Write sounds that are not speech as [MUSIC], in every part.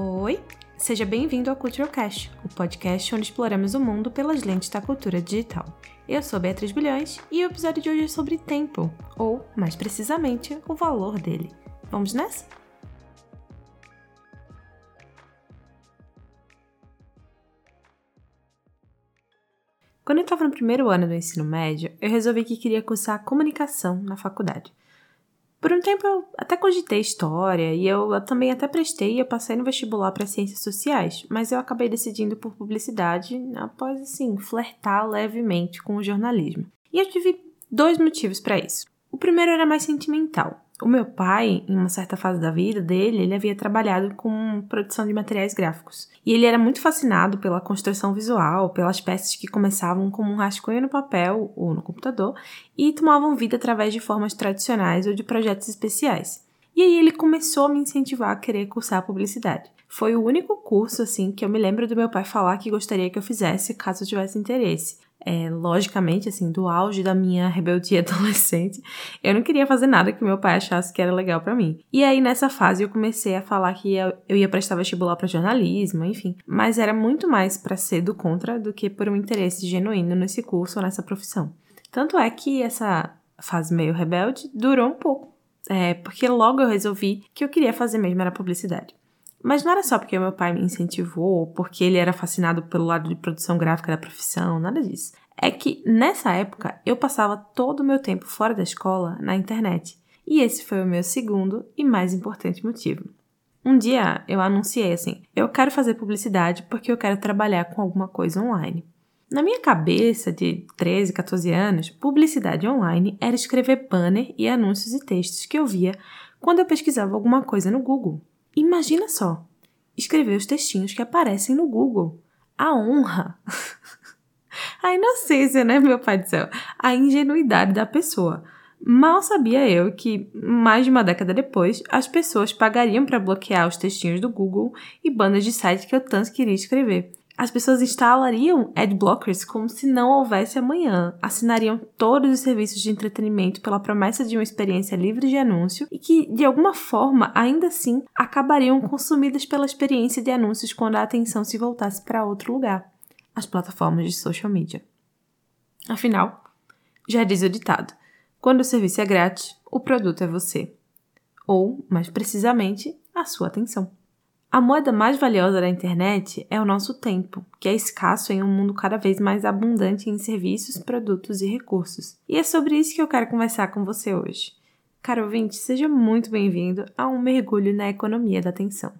Oi, seja bem-vindo ao CultureCast, o podcast onde exploramos o mundo pelas lentes da cultura digital. Eu sou Beatriz Bilhões e o episódio de hoje é sobre tempo, ou, mais precisamente, o valor dele. Vamos nessa? Quando eu estava no primeiro ano do ensino médio, eu resolvi que queria cursar comunicação na faculdade. Por um tempo eu até cogitei história e eu, também até prestei e eu passei no vestibular para ciências sociais, mas eu acabei decidindo por publicidade após assim flertar levemente com o jornalismo. E eu tive dois motivos para isso. O primeiro era mais sentimental. O meu pai, em uma certa fase da vida dele, ele havia trabalhado com produção de materiais gráficos. E ele era muito fascinado pela construção visual, pelas peças que começavam como um rascunho no papel ou no computador e tomavam vida através de formas tradicionais ou de projetos especiais. E aí ele começou a me incentivar a querer cursar publicidade. Foi o único curso assim que eu me lembro do meu pai falar que gostaria que eu fizesse caso eu tivesse interesse é, logicamente, assim, do auge da minha rebeldia [LAUGHS] adolescente, eu não queria fazer nada que meu pai achasse que era legal para mim. E aí, nessa fase, eu comecei a falar que eu ia prestar vestibular para jornalismo, enfim. Mas era muito mais para ser do contra do que por um interesse genuíno nesse curso ou nessa profissão. Tanto é que essa fase meio rebelde durou um pouco. É, porque logo eu resolvi que eu queria fazer mesmo era publicidade. Mas não era só porque meu pai me incentivou, porque ele era fascinado pelo lado de produção gráfica da profissão, nada disso. É que nessa época eu passava todo o meu tempo fora da escola na internet. E esse foi o meu segundo e mais importante motivo. Um dia eu anunciei assim: eu quero fazer publicidade porque eu quero trabalhar com alguma coisa online. Na minha cabeça de 13, 14 anos, publicidade online era escrever banner e anúncios e textos que eu via quando eu pesquisava alguma coisa no Google. Imagina só, escrever os textinhos que aparecem no Google. A honra. [LAUGHS] a inocência, né, meu pai do céu? A ingenuidade da pessoa. Mal sabia eu que, mais de uma década depois, as pessoas pagariam para bloquear os textinhos do Google e bandas de site que eu tanto queria escrever. As pessoas instalariam adblockers como se não houvesse amanhã, assinariam todos os serviços de entretenimento pela promessa de uma experiência livre de anúncio e que, de alguma forma, ainda assim, acabariam consumidas pela experiência de anúncios quando a atenção se voltasse para outro lugar as plataformas de social media. Afinal, já diz o ditado: quando o serviço é grátis, o produto é você. Ou, mais precisamente, a sua atenção. A moeda mais valiosa da internet é o nosso tempo, que é escasso em um mundo cada vez mais abundante em serviços, produtos e recursos. E é sobre isso que eu quero conversar com você hoje. Caro ouvinte, seja muito bem-vindo a um mergulho na economia da atenção.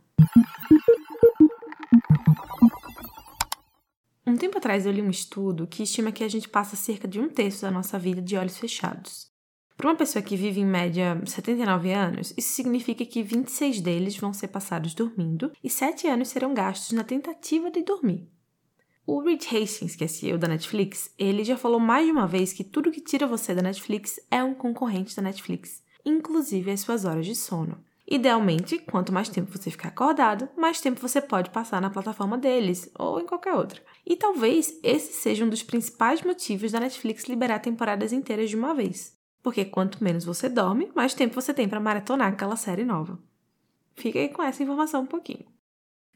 Um tempo atrás eu li um estudo que estima que a gente passa cerca de um terço da nossa vida de olhos fechados. Para uma pessoa que vive em média 79 anos, isso significa que 26 deles vão ser passados dormindo e 7 anos serão gastos na tentativa de dormir. O Reed Hastings, que é CEO da Netflix, ele já falou mais de uma vez que tudo que tira você da Netflix é um concorrente da Netflix, inclusive as suas horas de sono. Idealmente, quanto mais tempo você ficar acordado, mais tempo você pode passar na plataforma deles ou em qualquer outra. E talvez esse seja um dos principais motivos da Netflix liberar temporadas inteiras de uma vez. Porque quanto menos você dorme, mais tempo você tem para maratonar aquela série nova. Fica aí com essa informação um pouquinho.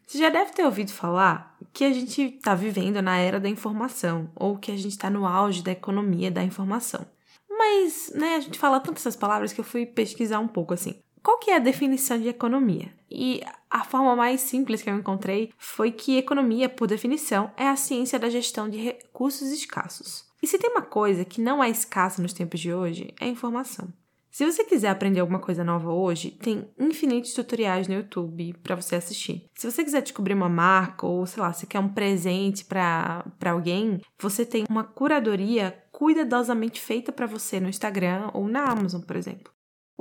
Você já deve ter ouvido falar que a gente está vivendo na era da informação, ou que a gente está no auge da economia da informação. Mas, né, a gente fala tantas essas palavras que eu fui pesquisar um pouco assim. Qual que é a definição de economia? E a forma mais simples que eu encontrei foi que economia, por definição, é a ciência da gestão de recursos escassos. E se tem uma coisa que não é escassa nos tempos de hoje, é informação. Se você quiser aprender alguma coisa nova hoje, tem infinitos tutoriais no YouTube para você assistir. Se você quiser descobrir uma marca ou, sei lá, você quer um presente para alguém, você tem uma curadoria cuidadosamente feita para você no Instagram ou na Amazon, por exemplo.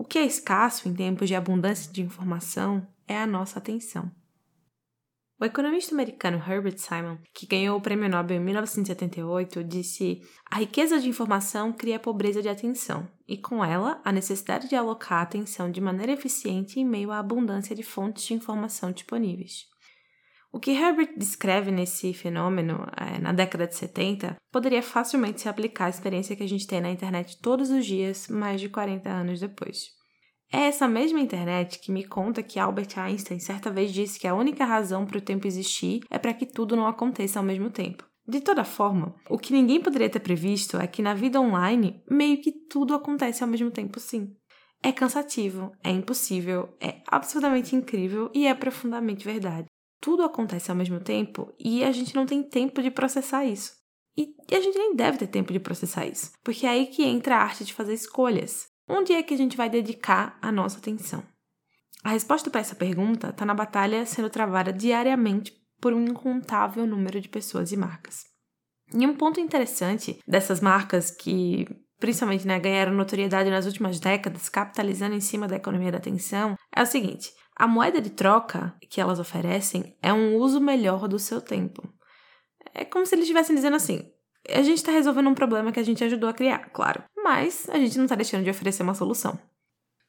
O que é escasso em tempos de abundância de informação é a nossa atenção. O economista americano Herbert Simon, que ganhou o Prêmio Nobel em 1978, disse: A riqueza de informação cria a pobreza de atenção, e com ela, a necessidade de alocar a atenção de maneira eficiente em meio à abundância de fontes de informação disponíveis. O que Herbert descreve nesse fenômeno é, na década de 70 poderia facilmente se aplicar à experiência que a gente tem na internet todos os dias, mais de 40 anos depois. É essa mesma internet que me conta que Albert Einstein certa vez disse que a única razão para o tempo existir é para que tudo não aconteça ao mesmo tempo. De toda forma, o que ninguém poderia ter previsto é que na vida online meio que tudo acontece ao mesmo tempo, sim. É cansativo, é impossível, é absolutamente incrível e é profundamente verdade. Tudo acontece ao mesmo tempo e a gente não tem tempo de processar isso. E, a gente nem deve ter tempo de processar isso, porque é aí que entra a arte de fazer escolhas. Onde é que a gente vai dedicar a nossa atenção? A resposta para essa pergunta está na batalha sendo travada diariamente por um incontável número de pessoas e marcas. E um ponto interessante dessas marcas que principalmente né, ganharam notoriedade nas últimas décadas, capitalizando em cima da economia da atenção, é o seguinte: a moeda de troca que elas oferecem é um uso melhor do seu tempo. É como se eles estivessem dizendo assim: a gente está resolvendo um problema que a gente ajudou a criar, claro, mas a gente não está deixando de oferecer uma solução.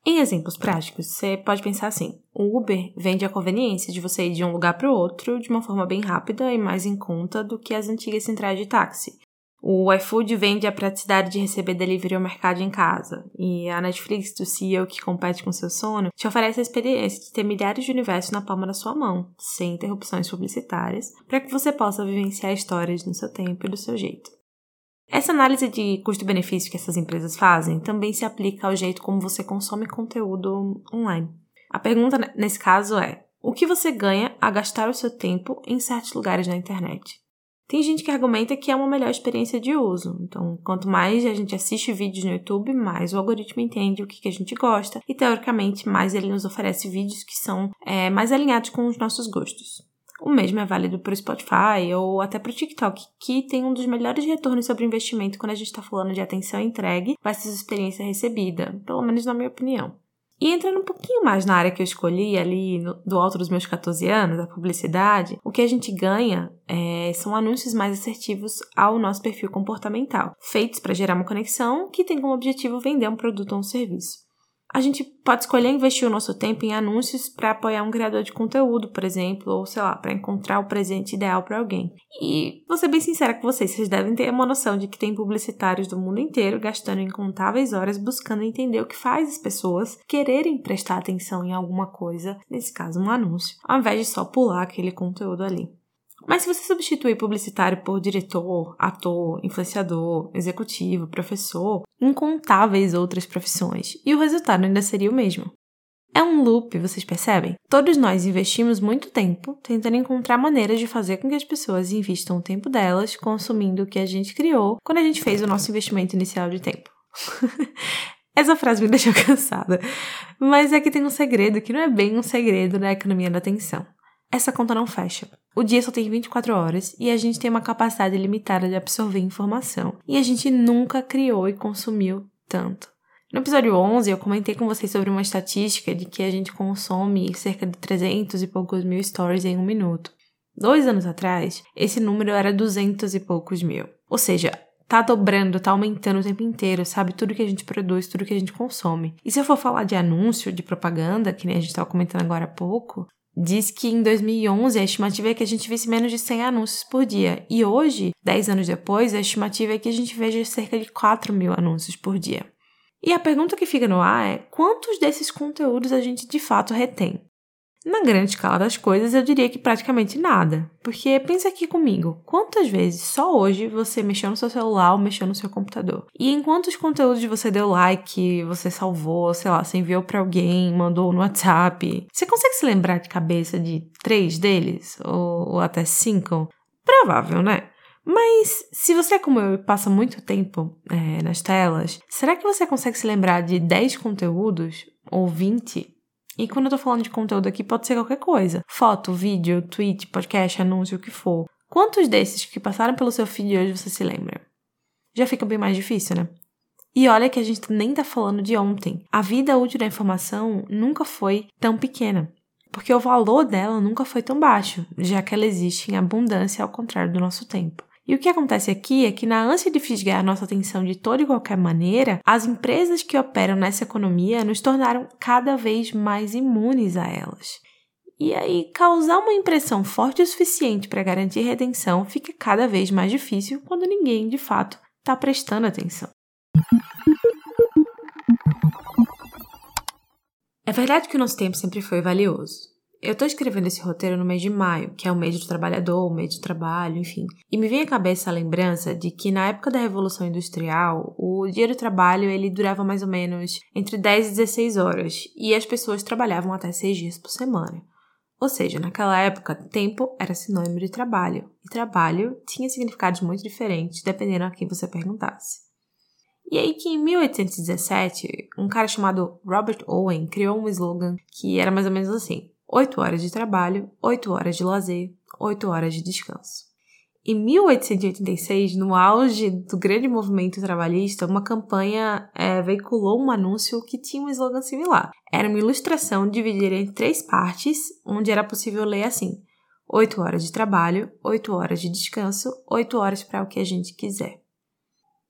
Em exemplos práticos, você pode pensar assim: o Uber vende a conveniência de você ir de um lugar para o outro de uma forma bem rápida e mais em conta do que as antigas centrais de táxi. O iFood vende a praticidade de receber delivery ao mercado em casa. E a Netflix, do CEO que compete com seu sono, te oferece a experiência de ter milhares de universos na palma da sua mão, sem interrupções publicitárias, para que você possa vivenciar histórias no seu tempo e do seu jeito. Essa análise de custo-benefício que essas empresas fazem também se aplica ao jeito como você consome conteúdo online. A pergunta nesse caso é: o que você ganha a gastar o seu tempo em certos lugares na internet? Tem gente que argumenta que é uma melhor experiência de uso. Então, quanto mais a gente assiste vídeos no YouTube, mais o algoritmo entende o que, a gente gosta e, teoricamente, mais ele nos oferece vídeos que são é, mais alinhados com os nossos gostos. O mesmo é válido para o Spotify ou até para o TikTok, que tem um dos melhores retornos sobre investimento quando a gente está falando de atenção entregue versus experiência recebida, pelo menos na minha opinião. E entrando um pouquinho mais na área que eu escolhi, ali no, do alto dos meus 14 anos, a publicidade, o que a gente ganha é, são anúncios mais assertivos ao nosso perfil comportamental, feitos para gerar uma conexão que tem como objetivo vender um produto ou um serviço. A gente pode escolher investir o nosso tempo em anúncios para apoiar um criador de conteúdo, por exemplo, ou sei lá, para encontrar o presente ideal para alguém. E vou ser bem sincera com vocês, vocês devem ter uma noção de que tem publicitários do mundo inteiro gastando incontáveis horas buscando entender o que faz as pessoas quererem prestar atenção em alguma coisa, nesse caso um anúncio, ao invés de só pular aquele conteúdo ali. Mas se você substituir publicitário por diretor, ator, influenciador, executivo, professor, incontáveis outras profissões, e o resultado ainda seria o mesmo. É um loop, vocês percebem? Todos nós investimos muito tempo tentando encontrar maneiras de fazer com que as pessoas investam o tempo delas consumindo o que a gente criou quando a gente fez o nosso investimento inicial de tempo. [LAUGHS] Essa frase me [LAUGHS] deixou cansada, mas é que tem um segredo que não é bem um segredo na economia da atenção essa conta não fecha. O dia só tem 24 horas e a gente tem uma capacidade limitada de absorver informação. E a gente nunca criou e consumiu tanto. No episódio 11, eu comentei com vocês sobre uma estatística de que a gente consome cerca de 300 e poucos mil stories em um minuto. Dois anos atrás, esse número era 200 e poucos mil. Ou seja, tá dobrando, tá aumentando o tempo inteiro, sabe? Tudo que a gente produz, tudo que a gente consome. E se eu for falar de anúncio, de propaganda, que nem a gente estava comentando agora há pouco, diz que em 2011 a estimativa é que a gente visse menos de 100 anúncios por dia. E hoje, 10 anos depois, a estimativa é que a gente veja cerca de 4 mil anúncios por dia. E a pergunta que fica no ar é: quantos desses conteúdos a gente de fato retém? Na grande escala das coisas, eu diria que praticamente nada. Porque pensa aqui comigo, quantas vezes só hoje você mexeu no seu celular ou mexeu no seu computador? E em quantos conteúdos você deu like, você salvou, sei lá, você enviou para alguém, mandou no WhatsApp? Você consegue se lembrar de cabeça de três deles? Ou, ou até cinco? Provável, né? Mas se você é como eu e passa muito tempo é, nas telas, será que você consegue se lembrar de 10 conteúdos ou 20 e quando eu tô falando de conteúdo aqui, pode ser qualquer coisa: foto, vídeo, tweet, podcast, anúncio, o que for. Quantos desses que passaram pelo seu feed hoje você se lembra? Já fica bem mais difícil, né? E olha que a gente nem tá falando de ontem. A vida útil da informação nunca foi tão pequena. Porque o valor dela nunca foi tão baixo, já que ela existe em abundância ao contrário do nosso tempo. E o que acontece aqui é que, na ânsia de fisgar a nossa atenção de toda e qualquer maneira, as empresas que operam nessa economia nos tornaram cada vez mais imunes a elas. E aí, causar uma impressão forte o suficiente para garantir retenção fica cada vez mais difícil quando ninguém, de fato, está prestando atenção. É verdade que o nosso tempo sempre foi valioso. Eu tô escrevendo esse roteiro no mês de maio, que é o mês do trabalhador, o mês do trabalho, enfim. E me vem à cabeça a lembrança de que na época da Revolução Industrial, o dia do trabalho ele durava mais ou menos entre 10 e 16 horas, e as pessoas trabalhavam até 6 dias por semana. Ou seja, naquela época, tempo era sinônimo de trabalho, e trabalho tinha significados muito diferentes dependendo a quem você perguntasse. E aí que em 1817, um cara chamado Robert Owen criou um slogan que era mais ou menos assim: 8 horas de trabalho, 8 horas de lazer, 8 horas de descanso. Em 1886, no auge do grande movimento trabalhista, uma campanha é, veiculou um anúncio que tinha um slogan similar. Era uma ilustração dividida em três partes, onde era possível ler assim: 8 horas de trabalho, 8 horas de descanso, 8 horas para o que a gente quiser.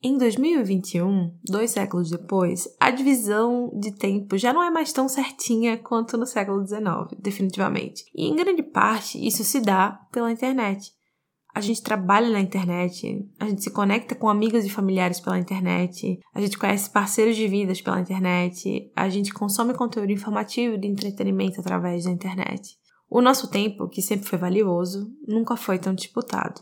Em 2021, dois séculos depois, a divisão de tempo já não é mais tão certinha quanto no século XIX, definitivamente. E em grande parte isso se dá pela internet. A gente trabalha na internet, a gente se conecta com amigos e familiares pela internet, a gente conhece parceiros de vidas pela internet, a gente consome conteúdo informativo e de entretenimento através da internet. O nosso tempo, que sempre foi valioso, nunca foi tão disputado.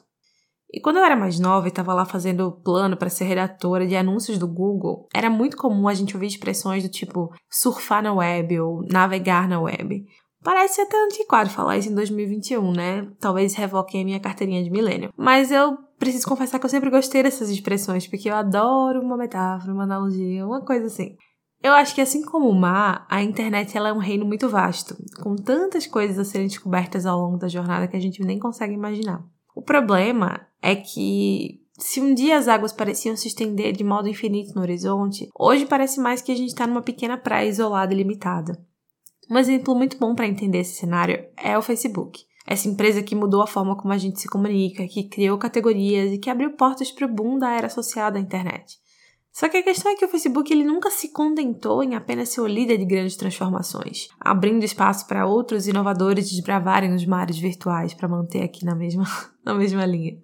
E quando eu era mais nova e estava lá fazendo plano para ser redatora de anúncios do Google, era muito comum a gente ouvir expressões do tipo surfar na web ou navegar na web. Parece até antiquado falar isso em 2021, né? Talvez revoquem a minha carteirinha de milênio. Mas eu preciso confessar que eu sempre gostei dessas expressões, porque eu adoro uma metáfora, uma analogia, uma coisa assim. Eu acho que assim como o mar, a internet ela é um reino muito vasto, com tantas coisas a serem descobertas ao longo da jornada que a gente nem consegue imaginar. O problema é que se um dia as águas pareciam se estender de modo infinito no horizonte, hoje parece mais que a gente está numa pequena praia isolada e limitada. Um exemplo muito bom para entender esse cenário é o Facebook. Essa empresa que mudou a forma como a gente se comunica, que criou categorias e que abriu portas para o boom da era associada à internet. Só que a questão é que o Facebook ele nunca se contentou em apenas ser o líder de grandes transformações, abrindo espaço para outros inovadores desbravarem os mares virtuais para manter aqui na mesma, [LAUGHS] na mesma linha.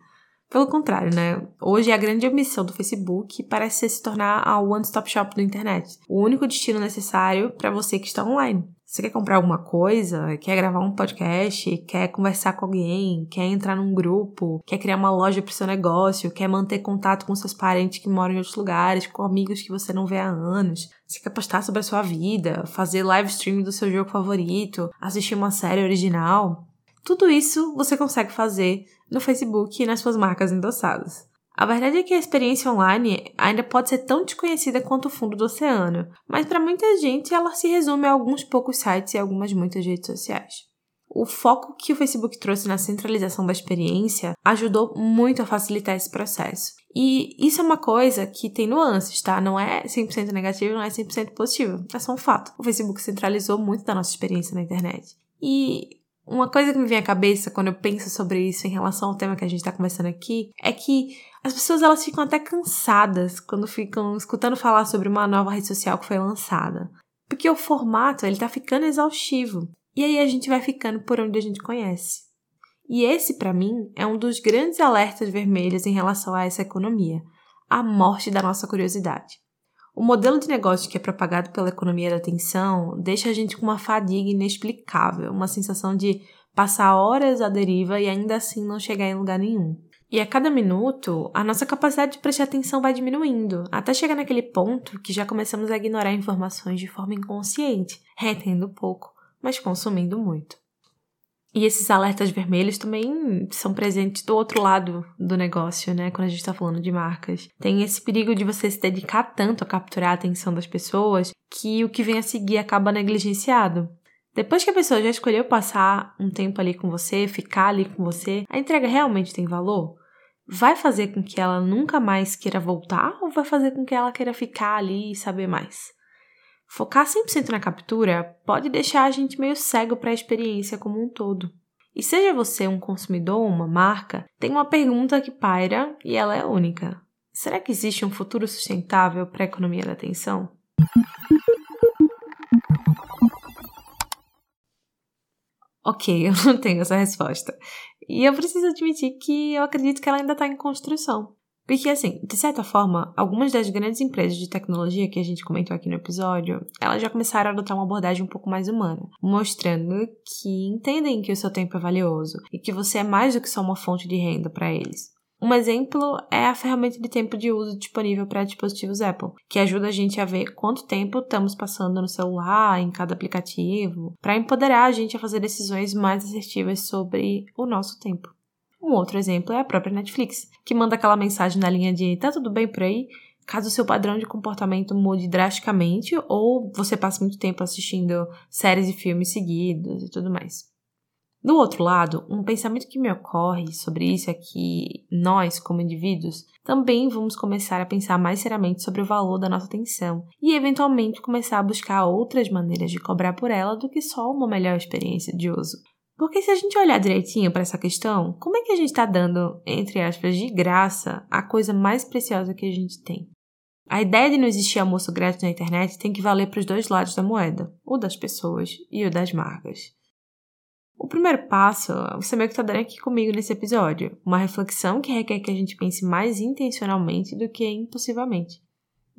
Pelo contrário, né? Hoje a grande ambição do Facebook parece ser se tornar a one-stop shop da internet, o único destino necessário para você que está online. Você quer comprar alguma coisa, quer gravar um podcast, quer conversar com alguém, quer entrar num grupo, quer criar uma loja para o seu negócio, quer manter contato com seus parentes que moram em outros lugares, com amigos que você não vê há anos. Você quer postar sobre a sua vida, fazer live stream do seu jogo favorito, assistir uma série original. Tudo isso você consegue fazer no Facebook e nas suas marcas endossadas. A verdade é que a experiência online ainda pode ser tão desconhecida quanto o fundo do oceano, mas para muita gente ela se resume a alguns poucos sites e algumas muitas redes sociais. O foco que o Facebook trouxe na centralização da experiência ajudou muito a facilitar esse processo. E isso é uma coisa que tem nuances, tá? Não é 100% negativo, não é 100% positivo. É só um fato. O Facebook centralizou muito da nossa experiência na internet. E uma coisa que me vem à cabeça quando eu penso sobre isso em relação ao tema que a gente está conversando aqui é que as pessoas elas ficam até cansadas quando ficam escutando falar sobre uma nova rede social que foi lançada. Porque o formato ele tá ficando exaustivo. E aí a gente vai ficando por onde a gente conhece. E esse, para mim, é um dos grandes alertas vermelhos em relação a essa economia, a morte da nossa curiosidade. O modelo de negócio que é propagado pela economia da atenção deixa a gente com uma fadiga inexplicável, uma sensação de passar horas à deriva e ainda assim não chegar em lugar nenhum. E a cada minuto, a nossa capacidade de prestar atenção vai diminuindo, até chegar naquele ponto que já começamos a ignorar informações de forma inconsciente, retendo pouco, mas consumindo muito. E esses alertas vermelhos também são presentes do outro lado do negócio, né? Quando a gente está falando de marcas. Tem esse perigo de você se dedicar tanto a capturar a atenção das pessoas que o que vem a seguir acaba negligenciado. Depois que a pessoa já escolheu passar um tempo ali com você, ficar ali com você, a entrega realmente tem valor? Vai fazer com que ela nunca mais queira voltar ou vai fazer com que ela queira ficar ali e saber mais? Focar 100% na captura pode deixar a gente meio cego para a experiência como um todo. E seja você um consumidor ou uma marca, tem uma pergunta que paira e ela é única. Será que existe um futuro sustentável para a economia da atenção? Ok, [LAUGHS] eu não tenho essa resposta. E eu preciso admitir que eu acredito que ela ainda está em construção. Porque, assim, de certa forma, algumas das grandes empresas de tecnologia que a gente comentou aqui no episódio, elas já começaram a adotar uma abordagem um pouco mais humana, mostrando que entendem que o seu tempo é valioso e que você é mais do que só uma fonte de renda para eles. Um exemplo é a ferramenta de tempo de uso disponível para dispositivos Apple, que ajuda a gente a ver quanto tempo estamos passando no celular, em cada aplicativo, para empoderar a gente a fazer decisões mais assertivas sobre o nosso tempo. Um outro exemplo é a própria Netflix, que manda aquela mensagem na linha de tá tudo bem por aí, caso o seu padrão de comportamento mude drasticamente ou você passe muito tempo assistindo séries e filmes seguidos e tudo mais. Do outro lado, um pensamento que me ocorre sobre isso é que nós, como indivíduos, também vamos começar a pensar mais seriamente sobre o valor da nossa atenção e, eventualmente, começar a buscar outras maneiras de cobrar por ela do que só uma melhor experiência de uso. Porque se a gente olhar direitinho para essa questão, como é que a gente está dando, entre aspas, de graça a coisa mais preciosa que a gente tem? A ideia de não existir almoço grátis na internet tem que valer para os dois lados da moeda, o das pessoas e o das marcas. O primeiro passo, você meio que está dando aqui comigo nesse episódio, uma reflexão que requer que a gente pense mais intencionalmente do que impulsivamente.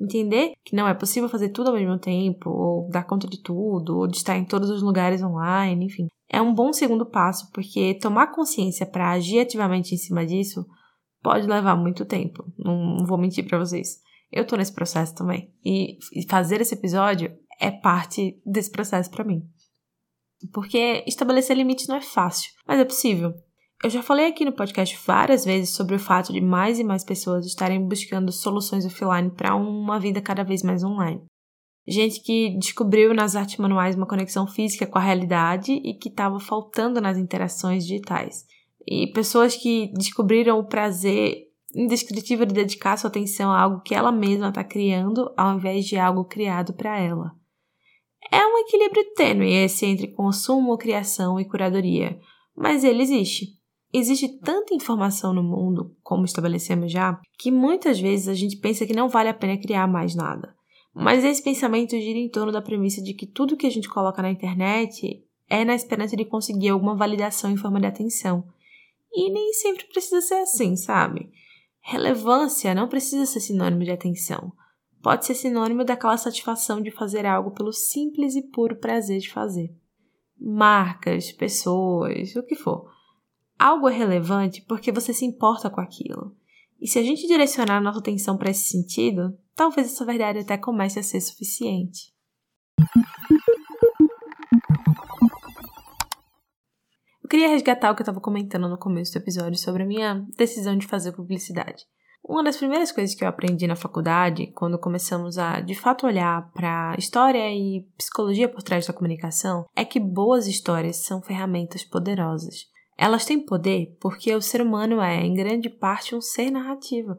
Entender que não é possível fazer tudo ao mesmo tempo, ou dar conta de tudo, ou de estar em todos os lugares online, enfim. É um bom segundo passo, porque tomar consciência para agir ativamente em cima disso pode levar muito tempo. Não vou mentir para vocês. Eu tô nesse processo também. E fazer esse episódio é parte desse processo para mim. Porque estabelecer limites não é fácil, mas é possível. Eu já falei aqui no podcast várias vezes sobre o fato de mais e mais pessoas estarem buscando soluções offline para uma vida cada vez mais online. Gente que descobriu nas artes manuais uma conexão física com a realidade e que estava faltando nas interações digitais. E pessoas que descobriram o prazer indescritível de dedicar sua atenção a algo que ela mesma está criando ao invés de algo criado para ela. É um equilíbrio tênue esse entre consumo, criação e curadoria, mas ele existe. Existe tanta informação no mundo, como estabelecemos já, que muitas vezes a gente pensa que não vale a pena criar mais nada. Mas esse pensamento gira em torno da premissa de que tudo que a gente coloca na internet é na esperança de conseguir alguma validação em forma de atenção. E nem sempre precisa ser assim, sabe? Relevância não precisa ser sinônimo de atenção. Pode ser sinônimo daquela satisfação de fazer algo pelo simples e puro prazer de fazer. Marcas, pessoas, o que for algo é relevante porque você se importa com aquilo. E se a gente direcionar a nossa atenção para esse sentido, talvez essa verdade até comece a ser suficiente. Eu queria resgatar o que eu estava comentando no começo do episódio sobre a minha decisão de fazer publicidade. Uma das primeiras coisas que eu aprendi na faculdade, quando começamos a de fato olhar para história e psicologia por trás da comunicação, é que boas histórias são ferramentas poderosas. Elas têm poder porque o ser humano é, em grande parte, um ser narrativo.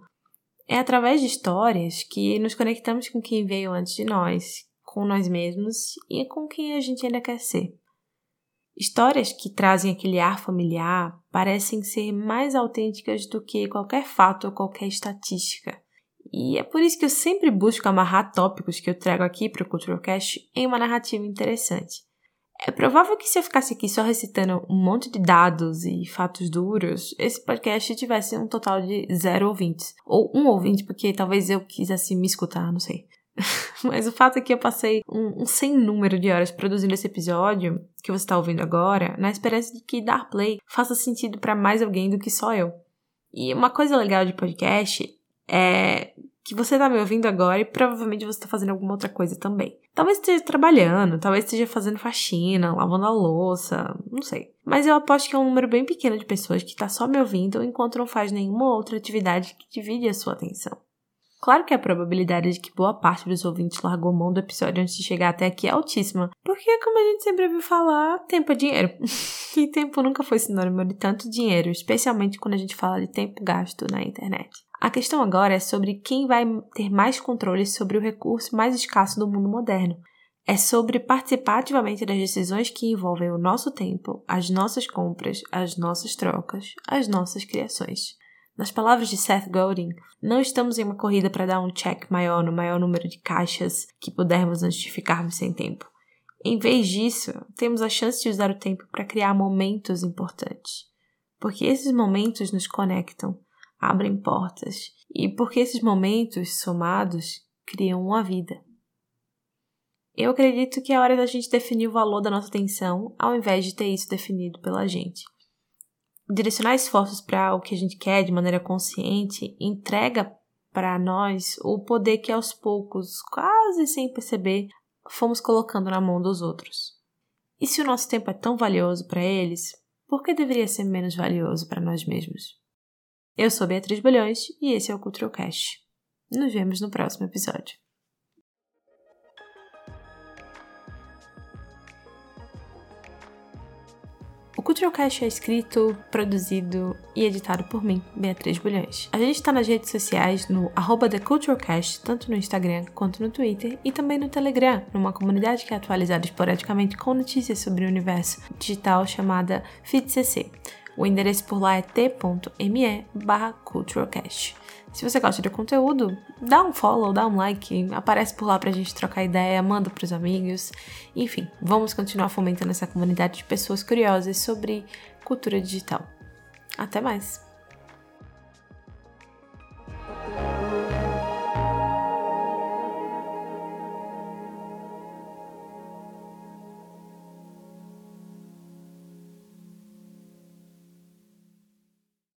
É através de histórias que nos conectamos com quem veio antes de nós, com nós mesmos e com quem a gente ainda quer ser. Histórias que trazem aquele ar familiar parecem ser mais autênticas do que qualquer fato ou qualquer estatística. E é por isso que eu sempre busco amarrar tópicos que eu trago aqui para o Culturalcast em uma narrativa interessante. É provável que se eu ficasse aqui só recitando um monte de dados e fatos duros, esse podcast tivesse um total de zero ouvintes. Ou um ouvinte, porque talvez eu quisesse me escutar, não sei. [LAUGHS] Mas o fato é que eu passei um, um sem número de horas produzindo esse episódio, que você está ouvindo agora, na esperança de que dar play faça sentido para mais alguém do que só eu. E uma coisa legal de podcast é que você está me ouvindo agora e provavelmente você está fazendo alguma outra coisa também. Talvez esteja trabalhando, talvez esteja fazendo faxina, lavando a louça, não sei. Mas eu aposto que é um número bem pequeno de pessoas que está só me ouvindo enquanto não faz nenhuma outra atividade que divide a sua atenção. Claro que a probabilidade de que boa parte dos ouvintes largou mão do episódio antes de chegar até aqui é altíssima, porque, como a gente sempre ouviu falar, tempo é dinheiro. [LAUGHS] e tempo nunca foi sinônimo de tanto dinheiro, especialmente quando a gente fala de tempo gasto na internet. A questão agora é sobre quem vai ter mais controle sobre o recurso mais escasso do mundo moderno. É sobre participar ativamente das decisões que envolvem o nosso tempo, as nossas compras, as nossas trocas, as nossas criações. Nas palavras de Seth Godin, não estamos em uma corrida para dar um check maior no maior número de caixas que pudermos antes de ficarmos sem tempo. Em vez disso, temos a chance de usar o tempo para criar momentos importantes. Porque esses momentos nos conectam, abrem portas e porque esses momentos somados criam uma vida. Eu acredito que é hora da gente definir o valor da nossa atenção ao invés de ter isso definido pela gente. Direcionar esforços para o que a gente quer de maneira consciente entrega para nós o poder que aos poucos, quase sem perceber, fomos colocando na mão dos outros. E se o nosso tempo é tão valioso para eles, por que deveria ser menos valioso para nós mesmos? Eu sou Beatriz Bolhões e esse é o CultureCast. Nos vemos no próximo episódio. Culturalcast é escrito, produzido e editado por mim, Beatriz Bulhões. A gente está nas redes sociais no arroba tanto no Instagram quanto no Twitter, e também no Telegram, numa comunidade que é atualizada esporadicamente com notícias sobre o universo digital chamada FitCC. O endereço por lá é t.me barra culturalcast. Se você gosta do conteúdo, dá um follow, dá um like, aparece por lá pra gente trocar ideia, manda pros amigos. Enfim, vamos continuar fomentando essa comunidade de pessoas curiosas sobre cultura digital. Até mais!